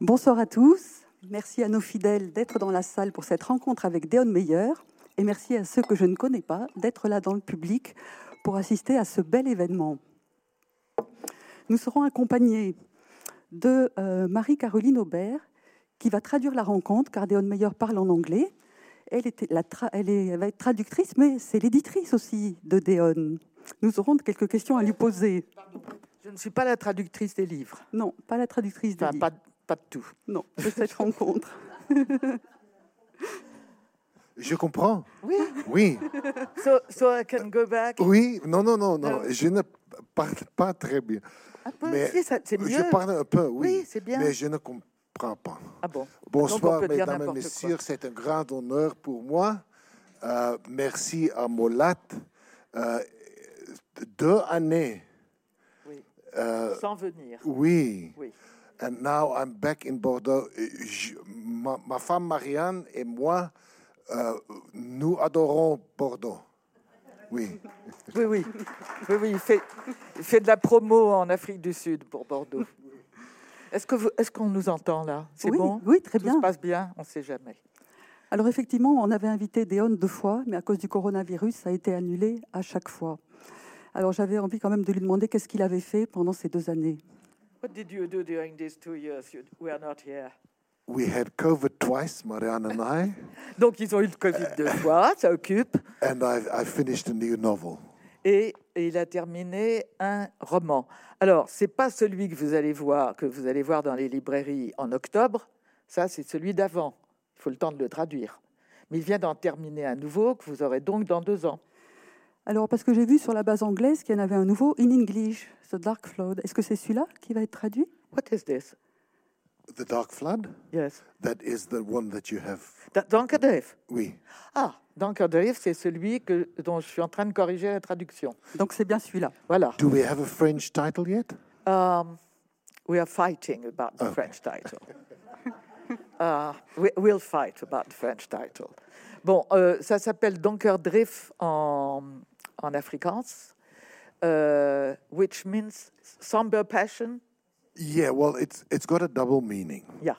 Bonsoir à tous. Merci à nos fidèles d'être dans la salle pour cette rencontre avec Déon Meyer. Et merci à ceux que je ne connais pas d'être là dans le public pour assister à ce bel événement. Nous serons accompagnés de euh, Marie-Caroline Aubert, qui va traduire la rencontre, car Déon Meyer parle en anglais. Elle, était la elle, est, elle va être traductrice, mais c'est l'éditrice aussi de Déon. Nous aurons quelques questions à lui poser. Je ne suis pas la traductrice des livres. Non, pas la traductrice des Enfin, livres. pas, pas de tout. Non, de cette rencontre. Je comprends. Oui. Oui, So, so I can go back? oui, non, non, non, non. Ah. Je ne parle pas très bien. Un peu, Mais si, c'est mieux. Je parle un peu, oui. Oui, c'est bien. Mais je ne comprends pas. Ah bon? Bonsoir, mesdames et messieurs. C'est un grand honneur pour moi. Euh, merci à Molat. Euh, deux années. Oui. Euh, Sans venir. oui. Oui. And now I'm back in Bordeaux. Je- ma, ma femme Marianne et moi, euh, nous adorons Bordeaux. Oui. Oui, oui. Oui, oui, il fait, il fait de la promo en Afrique du Sud pour Bordeaux. Est-ce que vous- est-ce qu'on nous entend là? C'est Oui, bon? oui, très Tout bien. se passe bien? On ne sait jamais. Alors effectivement, on avait invité Déon deux fois, mais à cause du coronavirus, ça a été annulé à chaque fois. Alors j'avais envie quand même de lui demander qu'est-ce qu'il avait fait pendant ces deux années. What did you do during these two years you were not here? We had COVID twice, Marianne and I, Donc ils ont eu le Covid deux fois, ça occupe. and I, I finished a new novel. et, et il a terminé un roman. Alors, c'est pas celui que vous allez voir que vous allez voir dans les librairies en octobre. Ça, c'est celui d'avant. Il faut le temps de le traduire. Mais il vient d'en terminer un nouveau que vous aurez donc dans deux ans. Alors parce que j'ai vu sur la base anglaise qu'il y en avait un nouveau in English, The Dark Flood. Est-ce que c'est celui-là qui va être traduit? What is this? The Dark Flood? Yes. That is the one that you have. Da-. Oui. Ah, Dankerdreef, c'est celui que, dont je suis en train de corriger la traduction. Donc c'est bien celui-là. Voilà. Do we have a French title yet? Um, we are fighting about the French title. Uh, we, we'll fight about the French title. Bon, euh, ça s'appelle Donkerdrift en, en Afrikaans, euh, which means somber passion. Yeah, well, it's it's got a double meaning. Yeah.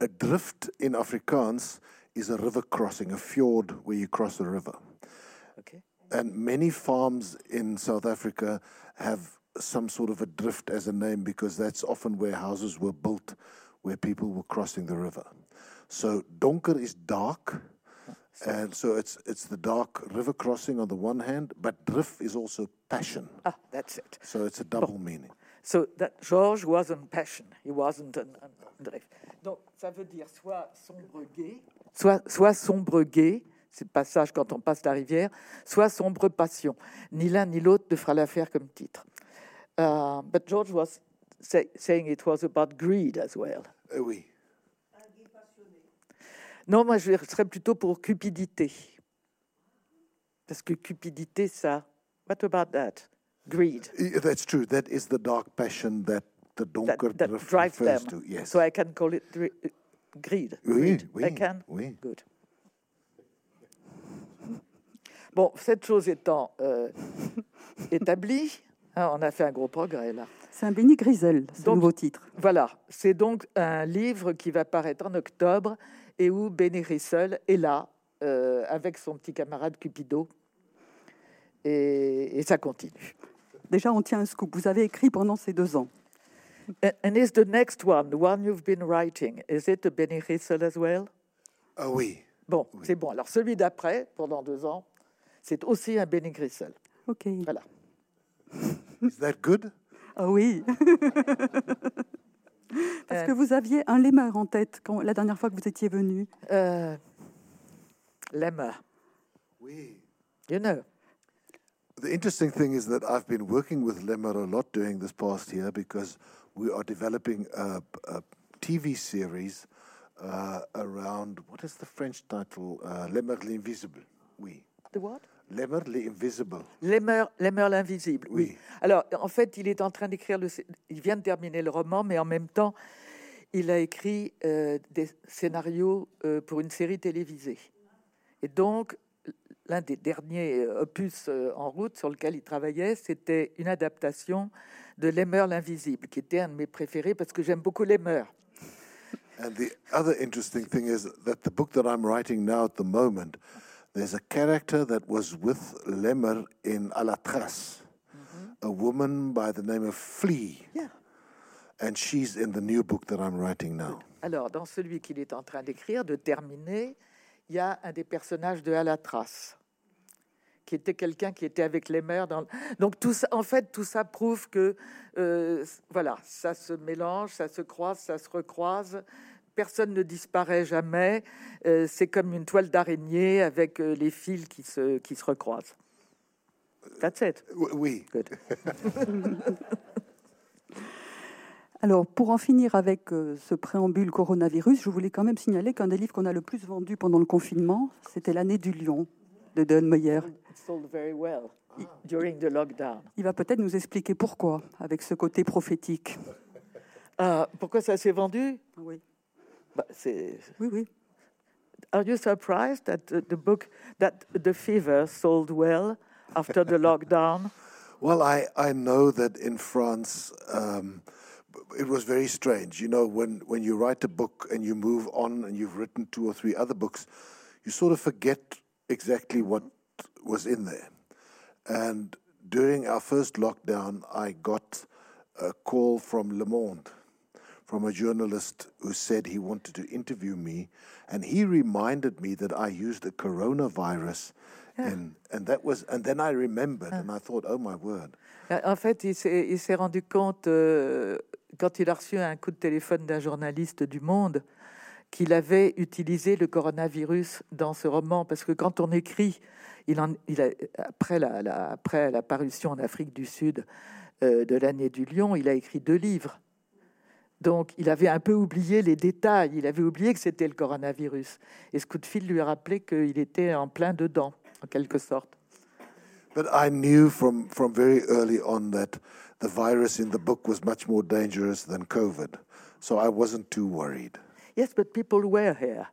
A drift in Afrikaans is a river crossing, a fjord where you cross a river. Okay. And many farms in South Africa have some sort of a drift as a name because that's often where houses were built where people were crossing the river. So donker is dark. And so it's it's the dark river crossing on the one hand, but drift is also passion. Ah, that's it. So it's a double meaning. So that George wasn't passion, he wasn't an, an drift. Donc ça veut dire soit sombre gai, soit, soit sombre gai, c'est le passage quand on passe la rivière, soit sombre passion. Ni l'un ni l'autre ne fera l'affaire comme titre. Uh, but George was say, saying it was about greed as well. Uh, oui. Non, moi je serais plutôt pour cupidité. Parce que cupidité, ça. What about that? Greed. That's true. That is the dark passion that the That, donker that drift drives refers them. to. Yes. So I can call it uh, greed. Oui, Greed. oui, I can? oui. Good. Bon, cette chose étant euh, établie, hein, on a fait un gros progrès là. C'est un Benny Grisel, ce Donc- nouveau titre. Voilà, c'est donc un livre qui va paraître en octobre et où Benny Rissel est là euh, avec son petit camarade Cupido. Et, et ça continue. Déjà, on tient un scoop. Vous avez écrit pendant ces deux ans. And, and is the next one, the one you've been writing, is it a Benny Rissel as well? Ah oui. Bon, c'est bon. Alors celui d'après, pendant deux ans, c'est aussi un Benny Grissel. Ok. Voilà. Is that good? Ah oui. Parce Euh, que vous aviez un lemur en tête quand, la dernière fois que vous étiez venu. Euh, Oui. you know. The interesting thing is that I've been working with Lemmer a lot during this past year because we are developing a, a TV series uh, around what is the French title? Uh, Lemmer l'Invisible. Oui. The what? Lemmer l'Invisible. Lemmer, l'invisible. Oui. Oui. Alors, en fait, il est en train d'écrire le. Il vient de terminer le roman, mais en même temps, il a écrit euh, des scénarios euh, pour une série télévisée. Et donc, l'un des derniers euh, opus euh, en route sur lequel il travaillait, c'était une adaptation de Lemmer l'invisible, qui était un de mes préférés parce que j'aime beaucoup Lemmer. And the other interesting thing is that the book that I'm writing now at the moment, there's a character that was with Lemmer in Alatras, a woman by the name of Flea. Yeah. And she's in the new book that I'm writing now. Alors, dans celui qu'il est en train d'écrire, de terminer, il y a un des personnages de Alatras, qui était quelqu'un qui était avec les mères. Dans... Donc, tout ça, en fait, tout ça prouve que, euh, voilà, ça se mélange, ça se croise, ça se recroise. Personne ne disparaît jamais. Euh, c'est comme une toile d'araignée avec euh, les fils qui se, qui se recroisent. That's it. W- Oui. Good. Alors, pour en finir avec euh, ce préambule coronavirus, je voulais quand même signaler qu'un des livres qu'on a le plus vendu pendant le confinement, c'était L'année du lion de Don Meyer. It sold very well during the lockdown. Il va peut-être nous expliquer pourquoi, avec ce côté prophétique. Ah, pourquoi ça s'est vendu? Oui, oui, oui. Are you surprised that the, the book that the fever sold well after the lockdown? Well, I, I know that in France, um, it was very strange. You know, when, when you write a book and you move on and you've written two or three other books, you sort of forget exactly what was in there. And during our first lockdown, I got a call from Le Monde, from a journalist who said he wanted to interview me. And he reminded me that I used the coronavirus. In, and that was, and then I remembered, and I thought, oh my word. Euh, En fait, il s'est il s'est rendu compte, euh, quand il a reçu un coup de téléphone d'un journaliste du Monde, qu'il avait utilisé le coronavirus dans ce roman. Parce que quand on écrit, il en, il a, après, la, la- après la parution en Afrique du Sud euh, de l'année du lion, il a écrit deux livres. Donc, il avait un peu oublié les détails. Il avait oublié que c'était le coronavirus. Et ce coup de fil lui a rappelé qu'il était en plein dedans, en quelque sorte. But I knew from, from very early on that the virus in the book was much more dangerous than COVID. So I wasn't too worried. Yes, but people were here.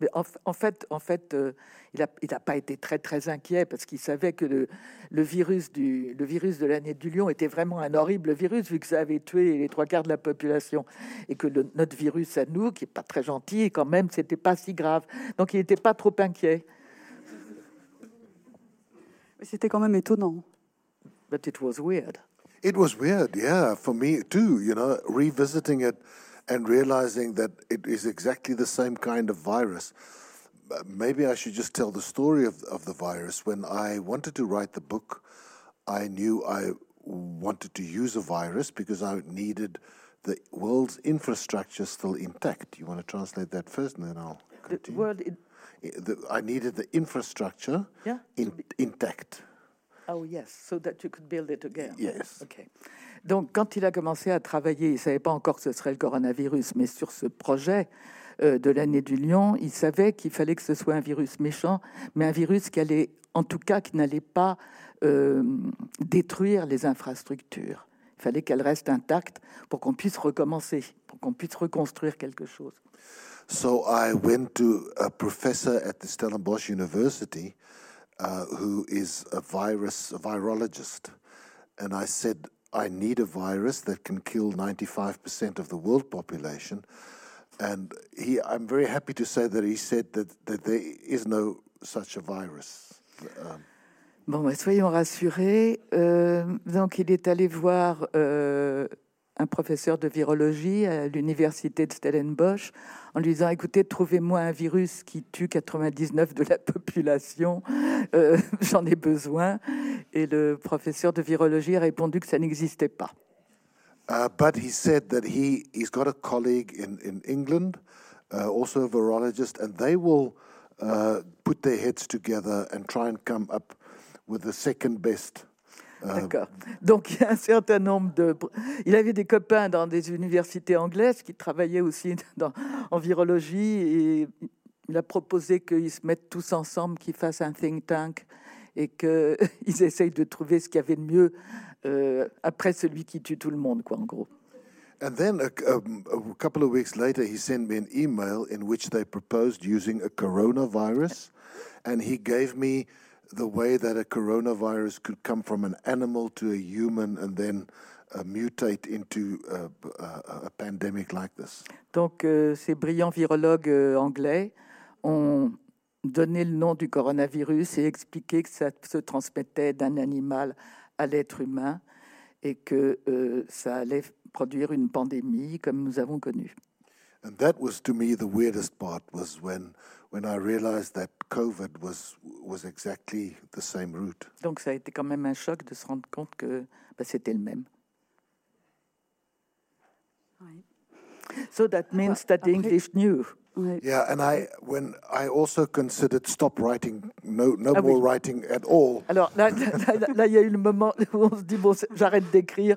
Mais en, fait, en fait euh, il n'a il a pas été très, très inquiet parce qu'il savait que le, le virus du, le virus de l'année du lion était vraiment un horrible virus vu que ça avait tué les trois quarts de la population et que le- notre virus à nous, qui est pas très gentil, quand même, c'était pas si grave. Donc, il n'était pas trop inquiet. Mais C'était quand même étonnant. But it was weird. It was weird, yeah, for me too, you know, revisiting it and realizing that it is exactly the same kind of virus. Maybe I should just tell the story of, of the virus. When I wanted to write the book, I knew I wanted to use a virus because I needed the world's infrastructure still intact. You want to translate that first, and then I'll continue. The world the- I needed the infrastructure Yeah, in, intact. Oh yes, so that you could build it again. Yes. Ok. Donc, quand il a commencé à travailler, il ne savait pas encore que ce serait le coronavirus, mais sur ce projet euh, de l'année du lion, il savait qu'il fallait que ce soit un virus méchant, mais un virus qui allait, en tout cas, qui n'allait pas euh, détruire les infrastructures. Il fallait qu'elles restent intactes pour qu'on puisse recommencer, pour qu'on puisse reconstruire quelque chose. So I went to a professor at the Stellenbosch University uh, who is a virus a virologist, and I said I need a virus that can kill 95% of the world population. And he, I'm very happy to say that he said that, that there is no such a virus. Um, Bon, soyons rassurés. Euh, donc, il est allé voir euh, un professeur de virologie à l'université de Stellenbosch en lui disant Écoutez, trouvez-moi un virus qui tue 99 de la population, Euh, j'en ai besoin. Et le professeur de virologie a répondu que ça n'existait pas. Uh, but he said that he, he's got a colleague in, in England, uh, also a virologist, and they will uh, put their heads together and try and come up with the second best. Uh, D'accord. Donc, il y a un certain nombre de. Il avait des copains dans des universités anglaises qui travaillaient aussi dans, en virologie et il a proposé qu'ils se mettent tous ensemble, qu'ils fassent un think tank et qu'ils essayent de trouver ce qu'il y avait de mieux euh, après celui qui tue tout le monde, quoi, en gros. and then a, um, a couple of weeks later, he sent me an email in which they proposed using a coronavirus, and he gave me the way that a coronavirus could come from an animal to a human and then mutate into a, a, a pandemic like this? Donc, ces brillants virologues euh, anglais ont donné le nom du coronavirus et expliqué que ça se transmettait d'un animal à l'être humain et que euh, ça allait produire une pandémie comme nous avons connu. And that was to me the weirdest part was when when I realized that COVID was was exactly the same route. Donc, ça a été quand même un choc de se rendre compte que bah, c'était le même. Oui. So that means that the après- English knew. Ouais. Yeah, and I when I also considered stop writing, no no Ah oui. more writing at all. Alors là, là, là, là, il y a eu le moment où on se dit bon, c'est- j'arrête d'écrire.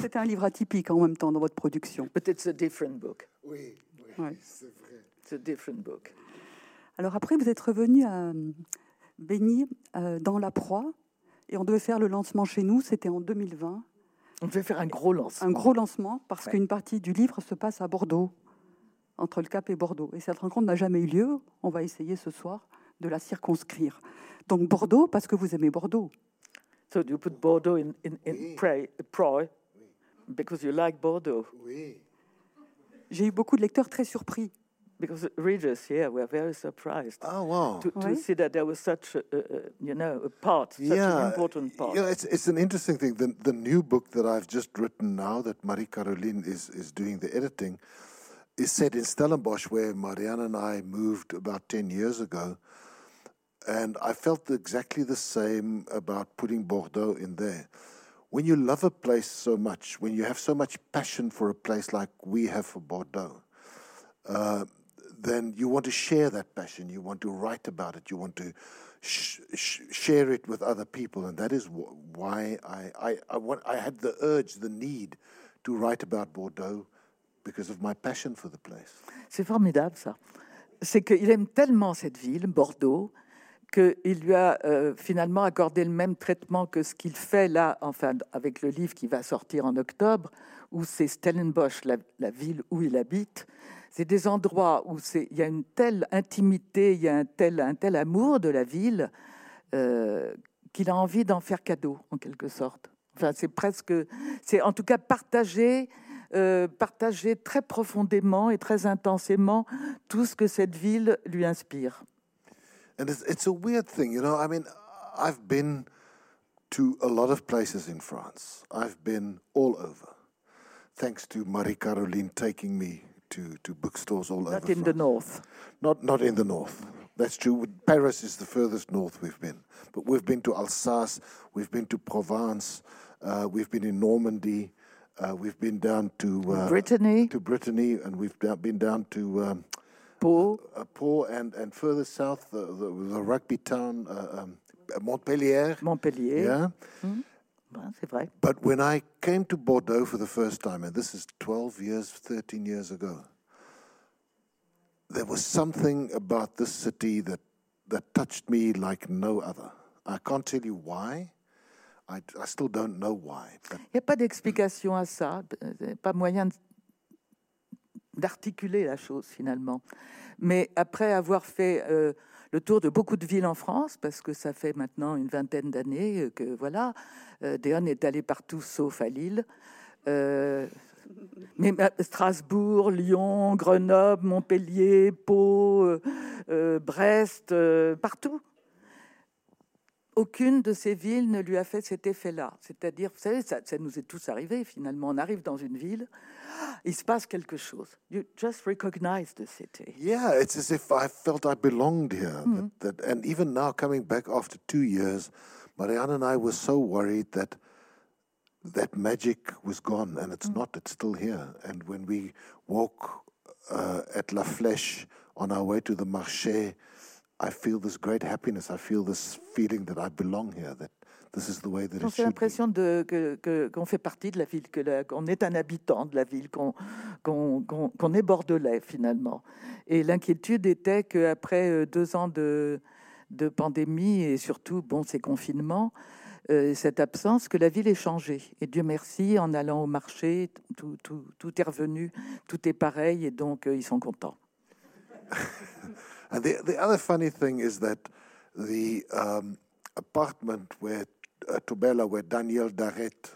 C'était un livre atypique en même temps dans votre production. But it's a different book. Oui, oui, Ouais. c'est vrai. It's a different book. Alors après, vous êtes revenu à euh, Béni euh, dans la proie et on devait faire le lancement chez nous. C'était en 2020. On devait faire un gros lancement. Un gros lancement parce Ouais. qu'une partie du livre se passe à Bordeaux, entre le Cap et Bordeaux. Et cette rencontre n'a jamais eu lieu. On va essayer ce soir de la circonscrire. Donc Bordeaux parce que vous aimez Bordeaux. So you put Bordeaux in, in, in Oui. Because you like Bordeaux. Oui. J'ai eu beaucoup de lecteurs très surpris. Because readers here were very surprised Oh wow. to, to Oui. see that there was such, a, a, a, you know, a part, such an important part. You know, it's, it's an interesting thing. The, the new book that I've just written now, that Marie Caroline is, is doing the editing, is set in Stellenbosch, where Marianne and I moved about 10 years ago. And I felt exactly the same about putting Bordeaux in there. When you love a place so much, when you have so much passion for a place like we have for Bordeaux, uh, then you want to share that passion. You want to write about it. You want to sh- sh- share it with other people, and that is wh- why I I I, want, I had the urge, the need, to write about Bordeaux because of my passion for the place. C'est formidable ça. C'est qu'il aime tellement cette ville, Bordeaux, qu'il lui a euh, finalement accordé le même traitement que ce qu'il fait là, enfin avec le livre qui va sortir en octobre, où c'est Stellenbosch, la, la ville où il habite. C'est des endroits où il y a une telle intimité, il y a un tel, amour de la ville euh, qu'il a envie d'en faire cadeau, en quelque sorte. Enfin, c'est presque, c'est en tout cas partagé, euh, partager très profondément et très intensément tout ce que cette ville lui inspire. And it's, it's a weird thing, you know. I mean, I've been to a lot of places in France. I've been all over, thanks to Marie Caroline taking me to, to bookstores all Not over. Not in the north. Not not in the north. That's true. Paris is the furthest north we've been, but we've been to Alsace, we've been to Provence, uh, we've been in Normandy, uh, we've been down to uh, Brittany, to Brittany, and we've been down to um, Pau, uh, Pau and and further south, the, the, the rugby town uh, um, Montpellier. Montpellier. Yeah. C'est vrai. But when I came to Bordeaux for the first time, and this is 12 years, 13 years ago, there was something about this city that, that touched me like no other. I can't tell you why. I, I still don't know why. Il n'y a pas d'explication à ça, euh, pas moyen de- d'articuler la chose finalement. Mais après avoir fait euh, le tour de beaucoup de villes en France, parce que ça fait maintenant une vingtaine d'années euh, que voilà, euh, est allé partout sauf à Lille. Euh, mais euh, Strasbourg, Lyon, Grenoble, Montpellier, Pau, Brest, partout aucune de ces villes ne lui a fait cet effet-là. C'est-à-dire, vous savez, ça, ça nous est tous arrivé finalement. On arrive dans une ville, il se passe quelque chose. You just recognize the city. yeah, it's as if I felt I belonged here. That, that, and even now, coming back after two years, Marianne and I were so worried that that magic was gone, and it's not. It's still here. And when we walk uh, at La Flèche on our way to the marché, I feel this great happiness. I feel this feeling that I belong here. That this is the way that it should l'impression de- que- que- qu'on fait partie de la ville, que la- qu'on est un habitant de la ville, qu'on qu'on- qu'on- qu'on est bordelais finalement. Et l'inquiétude était qu'après euh, deux ans de, de pandémie et surtout bon, ces confinements, euh, cette absence, que la ville ait changé. Et Dieu merci, en allant au marché, tout, tout- tout est revenu, tout est pareil et donc euh, ils sont contents. And the, the other funny thing is that the um, apartment where uh, Tobela, where Daniel Darret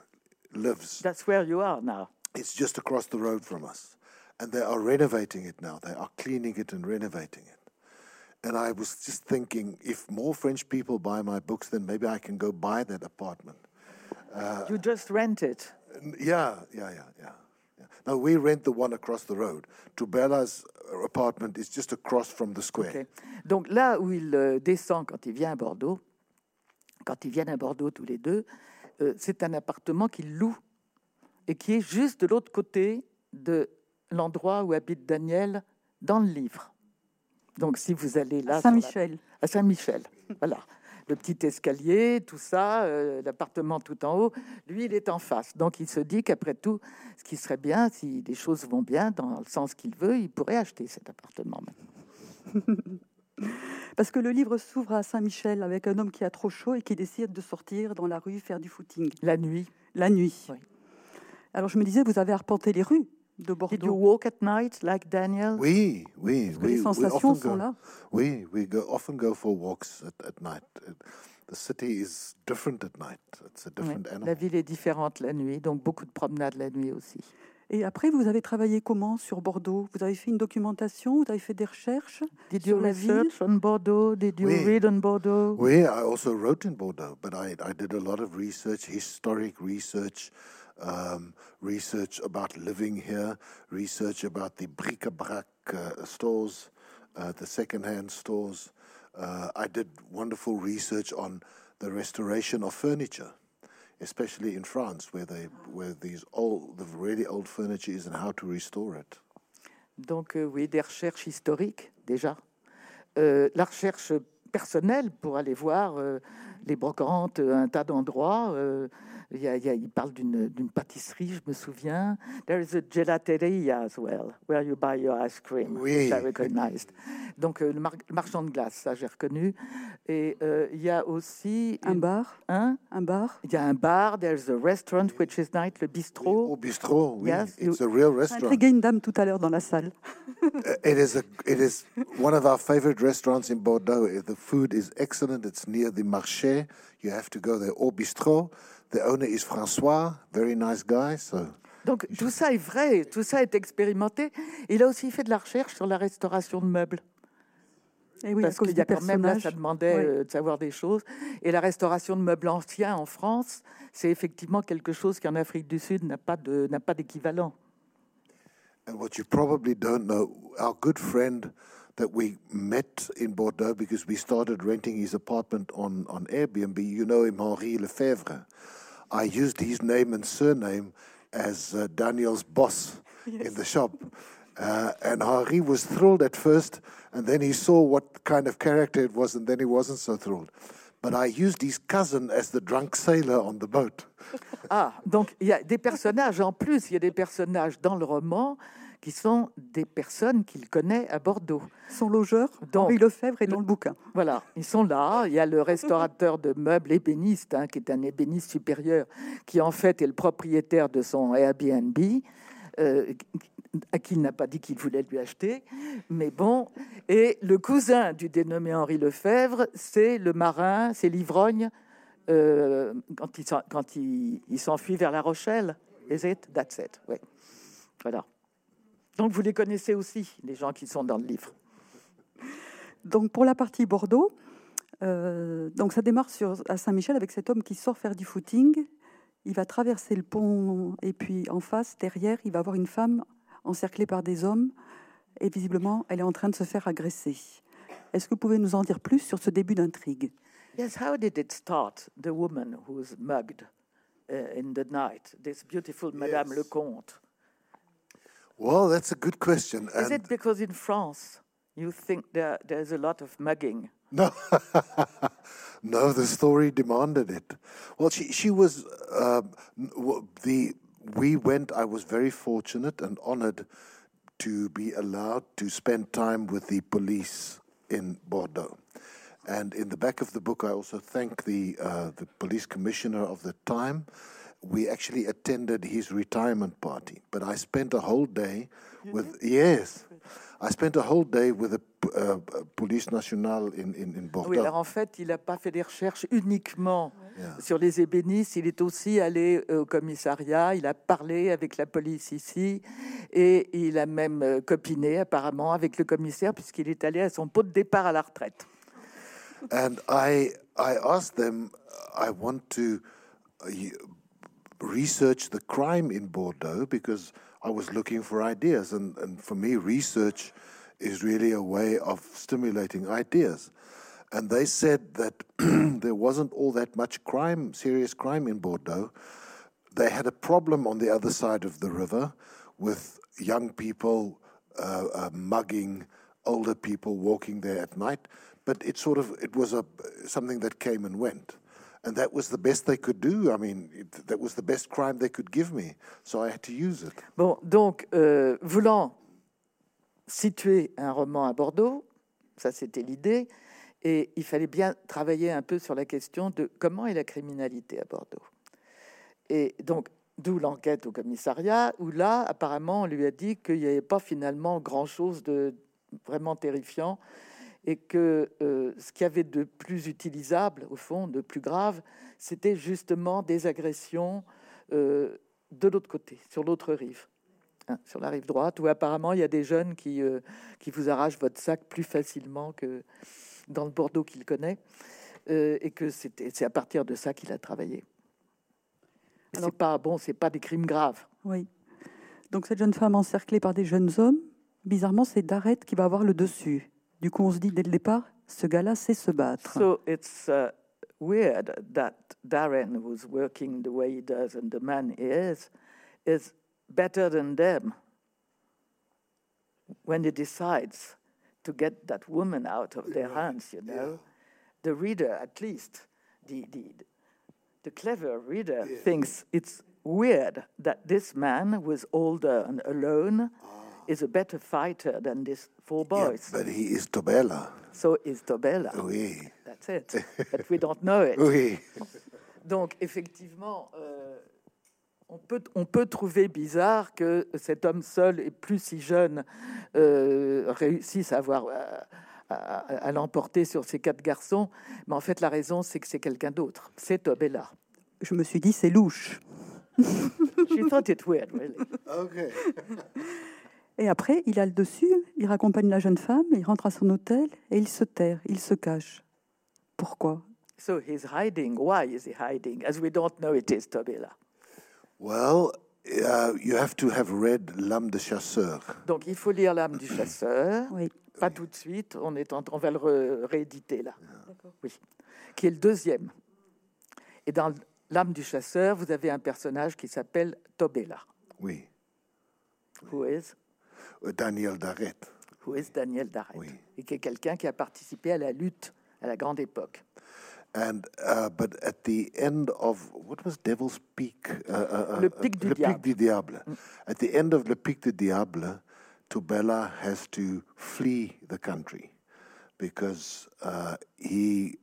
lives. That's where you are now. It's just across the road from us. And they are renovating it now. They are cleaning it and renovating it. And I was just thinking if more French people buy my books, then maybe I can go buy that apartment. you just rent it. Yeah, yeah, yeah, yeah. Yeah. Now we rent the one across the road. Trubella's apartment is just across from the square. Ok. Donc là où il euh, descend quand il vient à Bordeaux, quand ils viennent à Bordeaux tous les deux, euh, c'est un appartement qu'il loue et qui est juste de l'autre côté de l'endroit où habite Daniel dans le livre. Donc si vous allez là... la- Saint-Michel. à Saint-Michel. Voilà. Le petit escalier, tout ça, euh, l'appartement tout en haut. Lui, il est en face. Donc, il se dit qu'après tout, ce qui serait bien, si les choses vont bien dans le sens qu'il veut, il pourrait acheter cet appartement. Parce que le livre s'ouvre à Saint-Michel avec un homme qui a trop chaud et qui décide de sortir dans la rue faire du footing La nuit. la nuit. Oui. Alors je me disais, vous avez arpenté les rues de Did you Bordeaux. walk at night like Daniel? Oui, oui, Parce que we, les sensations often sont go. là. We we go often go for walks at, at night. The city is different at night. It's a different La animal. ville est différente la nuit, donc beaucoup de promenades la nuit aussi. Et après, vous avez travaillé comment sur Bordeaux? Vous avez fait une documentation? Vous avez fait des recherches Did Sur you la ville? research on Bordeaux? Did you Oui. read on Bordeaux? We I also wrote in Bordeaux, but I, I did a lot of research, historic research, um, research about living here, research about the bric-a-brac uh, stores, uh, the second-hand stores. Uh, I did wonderful research on the restoration of furniture, especially in France, where they where these old, the really old furniture is, and how to restore it. Donc euh, oui, des recherches historiques déjà. Euh, la recherche personnelle pour aller voir euh, les brocantes, euh, un tas d'endroits. Il, y a- il y a- il parle d'une pâtisserie, je me souviens. There is a gelateria as well, where you buy your ice cream, Oui. which I recognized. Donc euh, le, mar- le marchand de glace, ça j'ai reconnu. Et euh, il y a aussi Un une- bar? Hein? Un bar? Il y a un bar, there's a restaurant, which is night, le bistrot. Au bistrot, oui, Yes, it's a real J'ai restaurant. intrigué une dame tout à l'heure dans la salle. It is a, it is one of our favorite restaurants in Bordeaux. The food is excellent. It's near the marché. You have to go there. Au bistrot. The owner is François, very nice guy. So Donc tout ça est vrai, tout ça est expérimenté. Il a aussi fait de la recherche sur la restauration de meubles. Et oui, parce qu'il y a quand même là, ça demandait Ouais. euh, de savoir des choses. Et la restauration de meubles anciens en France, c'est effectivement quelque chose qui en Afrique du Sud n'a pas de n'a pas d'équivalent. And what you probably don't know, our good friend that we met in Bordeaux because we started renting his apartment on, on Airbnb, you know him, Henri Lefebvre. I used his name and surname as uh, Daniel's boss in the shop. Uh, and Henri was thrilled at first, and then he saw what kind of character it was, and then he wasn't so thrilled. But I used his cousin as the drunk sailor on the boat. Ah, donc il y a des personnages en plus, il y a des personnages dans le roman qui sont des personnes qu'il connaît à Bordeaux. Son logeur, Donc, Henri Lefebvre, est dans le bouquin. Voilà, ils sont là. Il y a le restaurateur de meubles ébéniste, hein, qui est un ébéniste supérieur, qui en fait est le propriétaire de son Airbnb, euh, à qui il n'a pas dit qu'il voulait lui acheter. Mais bon, et le cousin du dénommé Henri Lefebvre, c'est le marin, c'est l'ivrogne, euh, quand il s'en- quand il, il s'enfuit vers La Rochelle. Is it? That's it. Oui. Voilà. Donc vous les connaissez aussi, les gens qui sont dans le livre. Donc pour la partie Bordeaux, euh, donc ça démarre sur, à Saint-Michel avec cet homme qui sort faire du footing. Il va traverser le pont et puis en face, derrière, il va voir une femme encerclée par des hommes et visiblement, elle est en train de se faire agresser. Est-ce que vous pouvez nous en dire plus sur ce début d'intrigue? Yes, how did it start? The woman who was mugged uh, in the night, this beautiful Madame Yes. Lecomte. Well, that's a good question. Is and- it because in France you think there, there's a lot of mugging? No, no, the story demanded it. Well, she she was w- the we went. I was very fortunate and honored to be allowed to spend time with the police in Bordeaux. And in the back of the book, I also thank the uh, the police commissioner of the time. We actually attended his retirement party, but I spent a whole day with yes. I spent a whole day with the uh, police nationale in, in, in Bordeaux. Oui, alors en fait, il n'a pas fait des recherches uniquement Yeah. sur les ébénistes, il est aussi allé euh, au commissariat, il a parlé avec la police ici, et il a même euh, copiné apparemment avec le commissaire, puisqu'il est allé à son pot de départ à la retraite. And I, I asked them, I want to uh, research the crime in Bordeaux because I was looking for ideas. And, and for me, research is really a way of stimulating ideas. And they said that there wasn't all that much crime, serious crime in Bordeaux. They had a problem on the other side of the river with young people uh, uh, mugging older people walking there at night. But it sort of it was a something that came and went, and that was the best they could do. I mean, that was the best crime they could give me, so I had to use it. Bon, donc, euh, voulant situer un roman à Bordeaux, ça c'était l'idée, et il fallait bien travailler un peu sur la question de comment est la criminalité à Bordeaux. Et donc, d'où l'enquête au commissariat, où là, apparemment, on lui a dit qu'il n'y avait pas finalement grand-chose de vraiment terrifiant, et que euh, ce qu'il y avait de plus utilisable, au fond, de plus grave, c'était justement des agressions euh, de l'autre côté, sur l'autre rive, hein, sur la rive droite, où apparemment il y a des jeunes qui, euh, qui vous arrachent votre sac plus facilement que dans le Bordeaux qu'il connaît, et que c'est à partir de ça qu'il a travaillé. Alors- pas bon, c'est pas des crimes graves. Oui. Donc cette jeune femme encerclée par des jeunes hommes, bizarrement, c'est Darret qui va avoir le dessus. Du coup, on se dit dès le départ, ce gars-là sait se battre. So it's uh, weird that Darren, who's working the way he does and the man he is, is better than them when he decides to get that woman out of their hands, you know. The reader, at least, the, the, the clever reader, thinks it's weird that this man, who is older and alone, is a better fighter than these four Yeah, boys. but he is Tobela. So is Tobella. Oui, That's it. But we don't know it. oui. Donc, effectivement, euh, on, peut, on peut trouver bizarre que cet homme seul et plus si jeune euh, réussisse à, avoir, euh, à, à- à l'emporter sur ces quatre garçons. Mais en fait, la raison, c'est que c'est quelqu'un d'autre. C'est Tobella. Je me suis dit, c'est louche. She thought it weird, really. Okay. Et après, il a le dessus, il raccompagne la jeune femme, il rentre à son hôtel et il se terre, il se cache. Pourquoi? So he's hiding. Why is he hiding? As we don't know, it is Tobella. Well, uh, you have to have read L'âme de chasseur. Donc, il faut lire L'âme du chasseur. Oui. Pas tout de suite, on, est en- on va le re- rééditer là. Oui. Qui est le deuxième. Et dans L'âme du chasseur, vous avez un personnage qui s'appelle Tobella, Oui. who is, Daniel Daret. who is Daniel Darret, Oui. et qui est quelqu'un qui a participé à la lutte à la grande époque. And uh, but at the end of what was Devil's Peak? Uh, uh, uh, Le Pic du Le Diable. Pic du Diable. At the end of Le Pic du Diable, Tobella has to flee the country because uh, he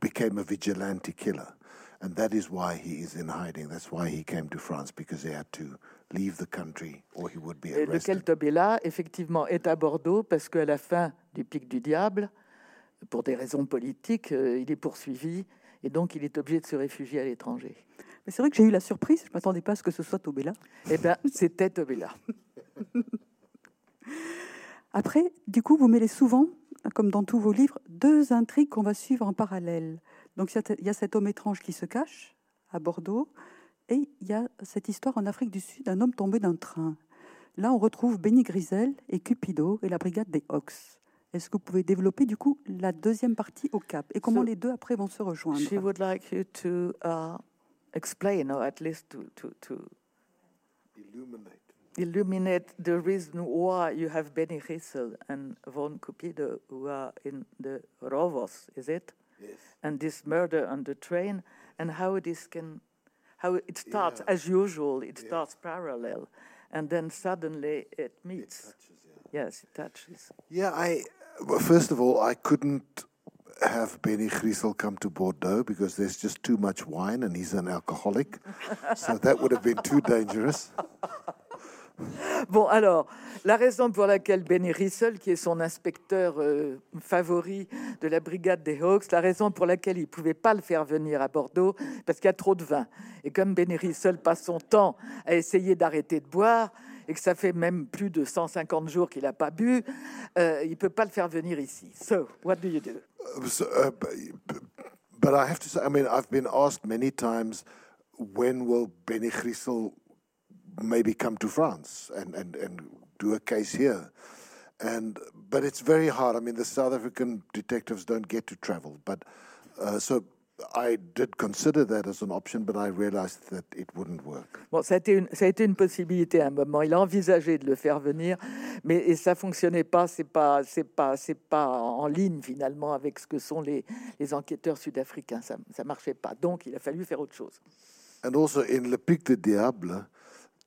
became a vigilante killer, and that is why he is in hiding. That's why he came to France because he had to leave the country or he would be Et lequel. Tobella, effectivement, est à Bordeaux parce qu'à la fin du Pic du Diable, pour des raisons politiques, euh, il est poursuivi et donc il est obligé de se réfugier à l'étranger. Mais c'est vrai que j'ai eu la surprise, je ne m'attendais pas à ce que ce soit Tobella. Eh bien, c'était Tobella. Après, du coup, vous mêlez souvent, comme dans tous vos livres, deux intrigues qu'on va suivre en parallèle. Donc, il y a cet homme étrange qui se cache à Bordeaux, et il y a cette histoire en Afrique du Sud d'un homme tombé d'un train. Là, on retrouve Benny Grisel et Cupido et la brigade des Hawks. Est-ce que vous pouvez développer, du coup, la deuxième partie au Cap et comment So- les deux après vont se rejoindre? She would like you to uh, explain, or at least to, to, to Illuminate. illuminate the reason why you have Benny Riesel and Von Cupido who are in the Rovos, is it? Yes. And this murder on the train, and how this can, how it starts as usual, it starts parallel, and then suddenly it meets. touches Yes, it touches. Yeah, I. Well, first of all, I couldn't have Benny Griesel come to Bordeaux because there's just too much wine and he's an alcoholic. so that would have been too dangerous. Bon, alors, la raison pour laquelle Benny Rissel, qui est son inspecteur euh, favori de la brigade des Hawks, la raison pour laquelle il ne pouvait pas le faire venir à Bordeaux, parce qu'il y a trop de vin. Et comme Benny Rissel passe son temps à essayer d'arrêter de boire, et que ça fait même plus de 150 jours qu'il n'a pas bu, euh, il ne peut pas le faire venir ici. So, what do you do? Uh, so, uh, but, I have to say, I mean, I've been asked many times, when will Benny Grissel maybe come to France and, and, and do a case here. And but it's very hard. I mean, the South African detectives don't get to travel. But uh, so I did consider that as an option, but I realized that it wouldn't work. Bon, ça a été une, ça a été une possibilité à un moment. Il a envisagé de le faire venir, mais et ça fonctionnait pas. C'est pas, c'est pas, c'est pas en ligne finalement avec ce que sont les, les enquêteurs sud-africains. Ça, ça marchait pas. Donc, il a fallu faire autre chose. And also in Le Pic de Diable,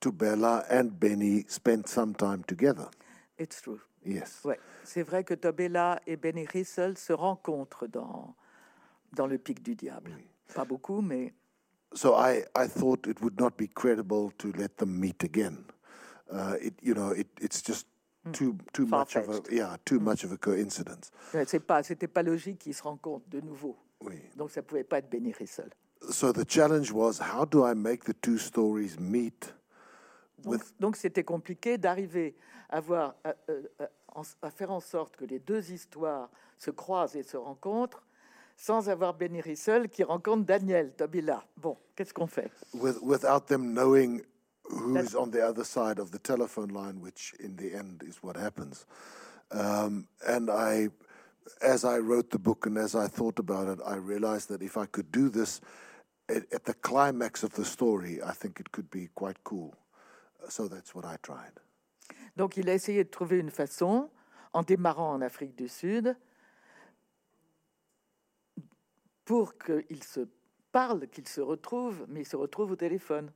Tubella and Benny spent some time together. It's true. Yes. Ouais, c'est vrai que Tobella et Benny Rissel se rencontrent dans, dans le pic du diable. Oui. Pas beaucoup, mais So I, I thought it would not be credible to let them meet again. Uh, it, you know, it, it's just too too much of a yeah too much of a coincidence. ouais, c'est pas, c'était pas logique qu'ils se rencontrent de nouveau. Oui. Donc ça pouvait pas être Benny Rissel. So the challenge was how do I make the two stories meet Donc c'était compliqué d'arriver à, voir, à, euh, à- faire en sorte que les deux histoires se croisent et se rencontrent sans avoir Benny Rissel qui rencontre Daniel Tobilla. Bon, qu'est-ce qu'on fait? with, without them knowing who's on the other side of the telephone line, which in the end is what happens. Um, and I, as I wrote the book and as I thought about it, I realized that if I could do this at, at the climax of the story, I think it could be quite cool. So that's what I tried. Donc il a essayé de trouver une façon, en démarrant en Afrique du Sud, pour qu'ils se parlent, qu'ils se retrouvent, mais ils se retrouvent au téléphone,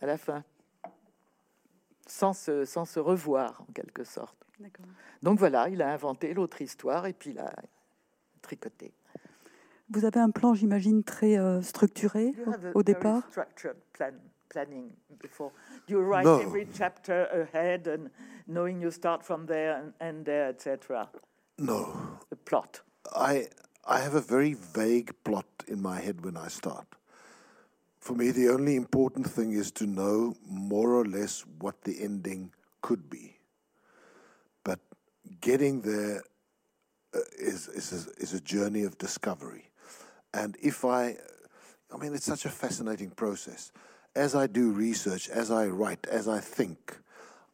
à la fin, sans se, sans se revoir, en quelque sorte. Donc voilà, il a inventé l'autre histoire et puis il a tricoté. Vous avez un plan, j'imagine, très euh, structuré au, au départ? Planning before. Do you write No. every chapter ahead and knowing you start from there and end there, etc. No, The plot. I I have a very vague plot in my head when I start. For me, the only important thing is to know more or less what the ending could be. But getting there uh, is is a, is a journey of discovery, and if I, I mean, it's such a fascinating process. As I do research, as I write, as I think,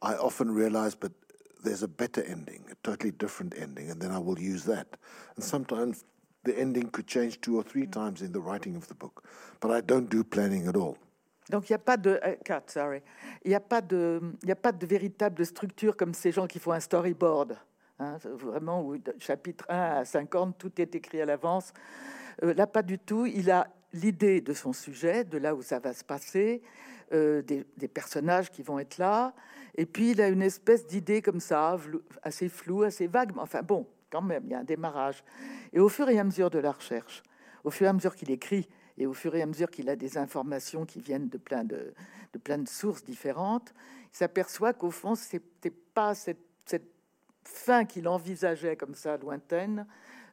I often realize, but there's a better ending, a totally different ending, and then I will use that. And sometimes the ending could change two or three times in the writing of the book, but I don't do planning at all. Donc il n'y a pas de euh, cut, sorry. Il n'y a pas de il a pas de véritable structure comme ces gens qui font un storyboard. hein, vraiment où chapitre 1 à 50 tout est écrit à l'avance. Euh, là pas du tout, il a l'idée de son sujet, de là où ça va se passer, euh, des, personnages qui vont être là et puis il a une espèce d'idée comme ça, assez floue, assez vague, mais enfin bon, quand même, il y a un démarrage. Et au fur et à mesure de la recherche, au fur et à mesure qu'il écrit, et au fur et à mesure qu'il a des informations qui viennent de plein de, de, plein de sources différentes, il s'aperçoit qu'au fond, ce n'était pas cette, cette fin qu'il envisageait comme ça, lointaine,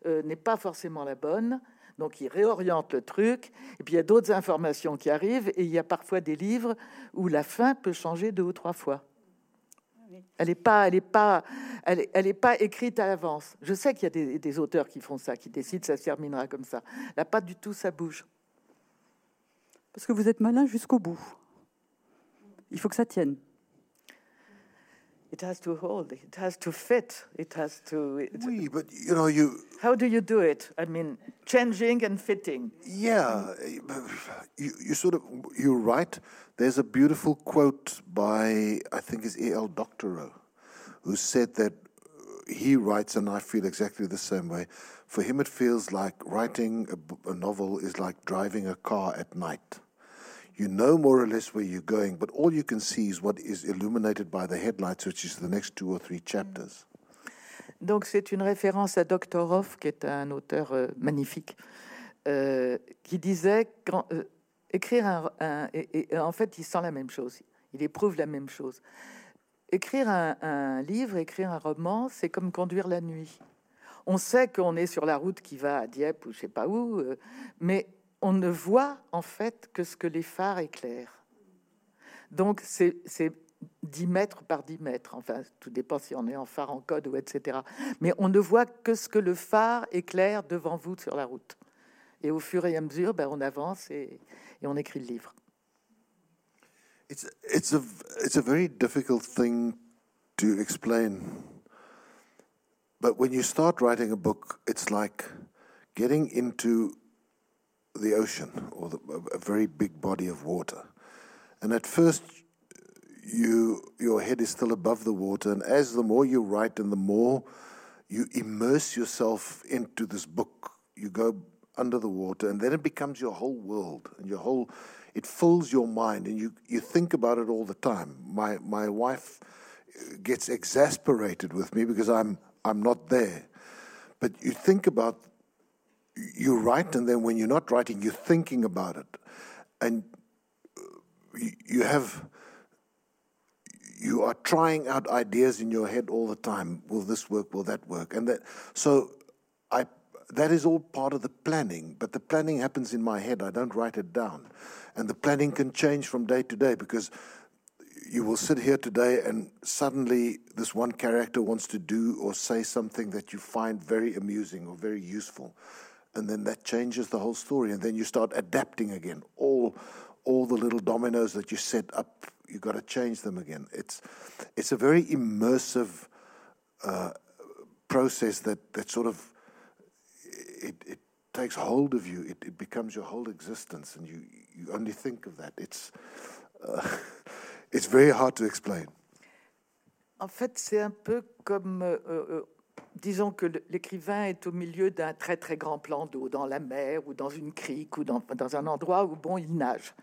euh, n'est pas forcément la bonne. Donc il réoriente le truc, et puis il y a d'autres informations qui arrivent, et il y a parfois des livres où la fin peut changer deux ou trois fois. Elle n'est pas, elle est pas, elle est, elle est pas écrite à l'avance. Je sais qu'il y a des, des auteurs qui font ça, qui décident que ça se terminera comme ça. Là, pas du tout, ça bouge. Parce que vous êtes malin jusqu'au bout. Il faut que ça tienne. It has to hold. It has to fit. It has to. it- Oui, but you know, you how do you do it? I mean, changing and fitting. Yeah, you, you sort of you're right. There's a beautiful quote by I think it's E.L. Doctorow, who said that uh, he writes, and I feel exactly the same way. For him, it feels like writing a novel is like driving a car at night. You know more or less where you're going, but all you can see is what is illuminated by the headlights, which is the next two or three chapters. Donc, c'est une référence à Doktorov, qui est un auteur euh, magnifique, euh, qui disait quand, euh, écrire un, un- et, et en fait, il sent la même chose, il éprouve la même chose. écrire un, livre, écrire un roman, c'est comme conduire la nuit. On sait qu'on est sur la route qui va à Dieppe ou je sais pas où, euh, mais on ne voit en fait que ce que les phares éclairent. Donc c'est 10 mètres par 10 mètres, enfin tout dépend si on est en phare en code ou etc. Mais on ne voit que ce que le phare éclaire devant vous sur la route. Et au fur et à mesure, ben, on avance et, on écrit le livre. It's, it's, a, it's a very difficult thing to explain. But when you start writing a book, it's like getting the ocean or the, a very big body of water. And at first, you, your head is still above the water. And as the more you write and the more you immerse yourself into this book, you go under the water, and then it becomes your whole world and your whole. It fills your mind, and you you think about it all the time. My my wife gets exasperated with me because I'm I'm not there, but you think about. You write, and then when you're not writing, you're thinking about it, and uh, you have you are trying out ideas in your head all the time. Will this work? Will that work? And that so I that is all part of the planning, but the planning happens in my head. I don't write it down. And the planning can change from day to day because you will sit here today and suddenly this one character wants to do or say something that you find very amusing or very useful. And then that changes the whole story. And then you start adapting again. All, all the little dominoes that you set up, you've got to change them again. It's, it's a very immersive uh, process that, that sort of it, it takes hold of you. It, it, becomes your whole existence, and you, you only think of that. It's, uh, it's very hard to explain. En fait, c'est un peu comme, disons que l'écrivain est au milieu d'un très très grand plan d'eau, dans la mer ou dans une crique ou dans, un endroit où bon, il nage.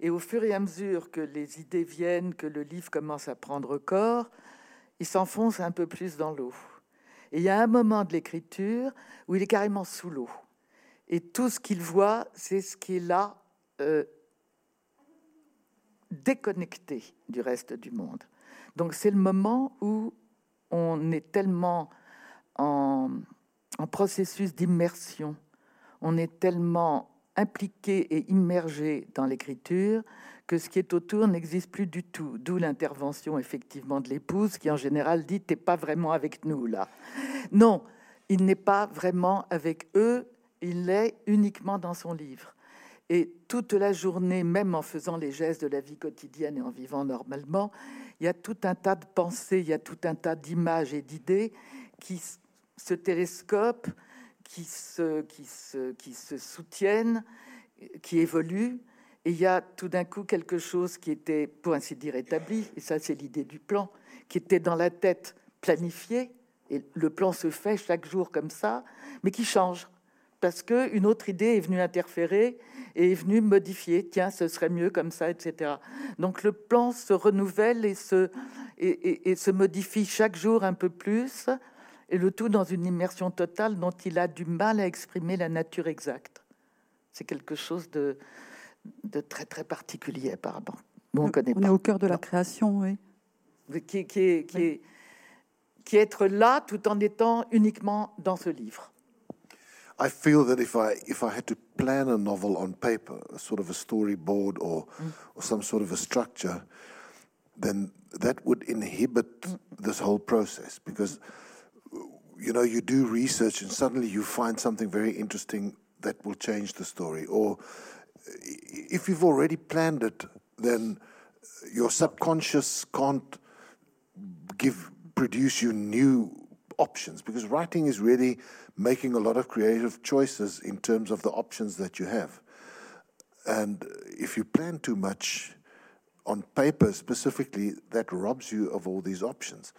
Et au fur et à mesure que les idées viennent, que le livre commence à prendre corps, il s'enfonce un peu plus dans l'eau. Et il y a un moment de l'écriture où il est carrément sous l'eau. Et tout ce qu'il voit, c'est ce qui est là, euh, déconnecté du reste du monde. Donc c'est le moment où on est tellement en, processus d'immersion, on est tellement impliqué et immergé dans l'écriture que ce qui est autour n'existe plus du tout. D'où l'intervention effectivement de l'épouse qui en général dit t'es pas vraiment avec nous là. Non, il n'est pas vraiment avec eux, il est uniquement dans son livre. Et toute la journée, même en faisant les gestes de la vie quotidienne et en vivant normalement, il y a tout un tas de pensées, il y a tout un tas d'images et d'idées qui se télescopent, qui se, qui, qui se soutiennent, qui évoluent et il y a tout d'un coup quelque chose qui était, pour ainsi dire, établi, et ça c'est l'idée du plan, qui était dans la tête planifié, et le plan se fait chaque jour comme ça, mais qui change, parce qu'une autre idée est venue interférer et est venue modifier, tiens, ce serait mieux comme ça, etc. Donc le plan se renouvelle et se modifie chaque jour un peu plus, et le tout dans une immersion totale dont il a du mal à exprimer la nature exacte. C'est quelque chose de, de très très particulier apparemment. Bon, on connaît on est au cœur de la création, oui. Qui, qui, est, qui, est, qui est être là tout en étant uniquement dans ce livre. I feel that if I if I had to plan a novel on paper, a sort of a storyboard or mm. or some sort of a structure, then that would inhibit mm. this whole process because you know you do research and suddenly you find something very interesting that will change the story or if you've already planned it, then your subconscious can't give produce you new options because writing is really making a lot of creative choices in terms of the options that you have. And if you plan too much on paper specifically, that robs you of all these options.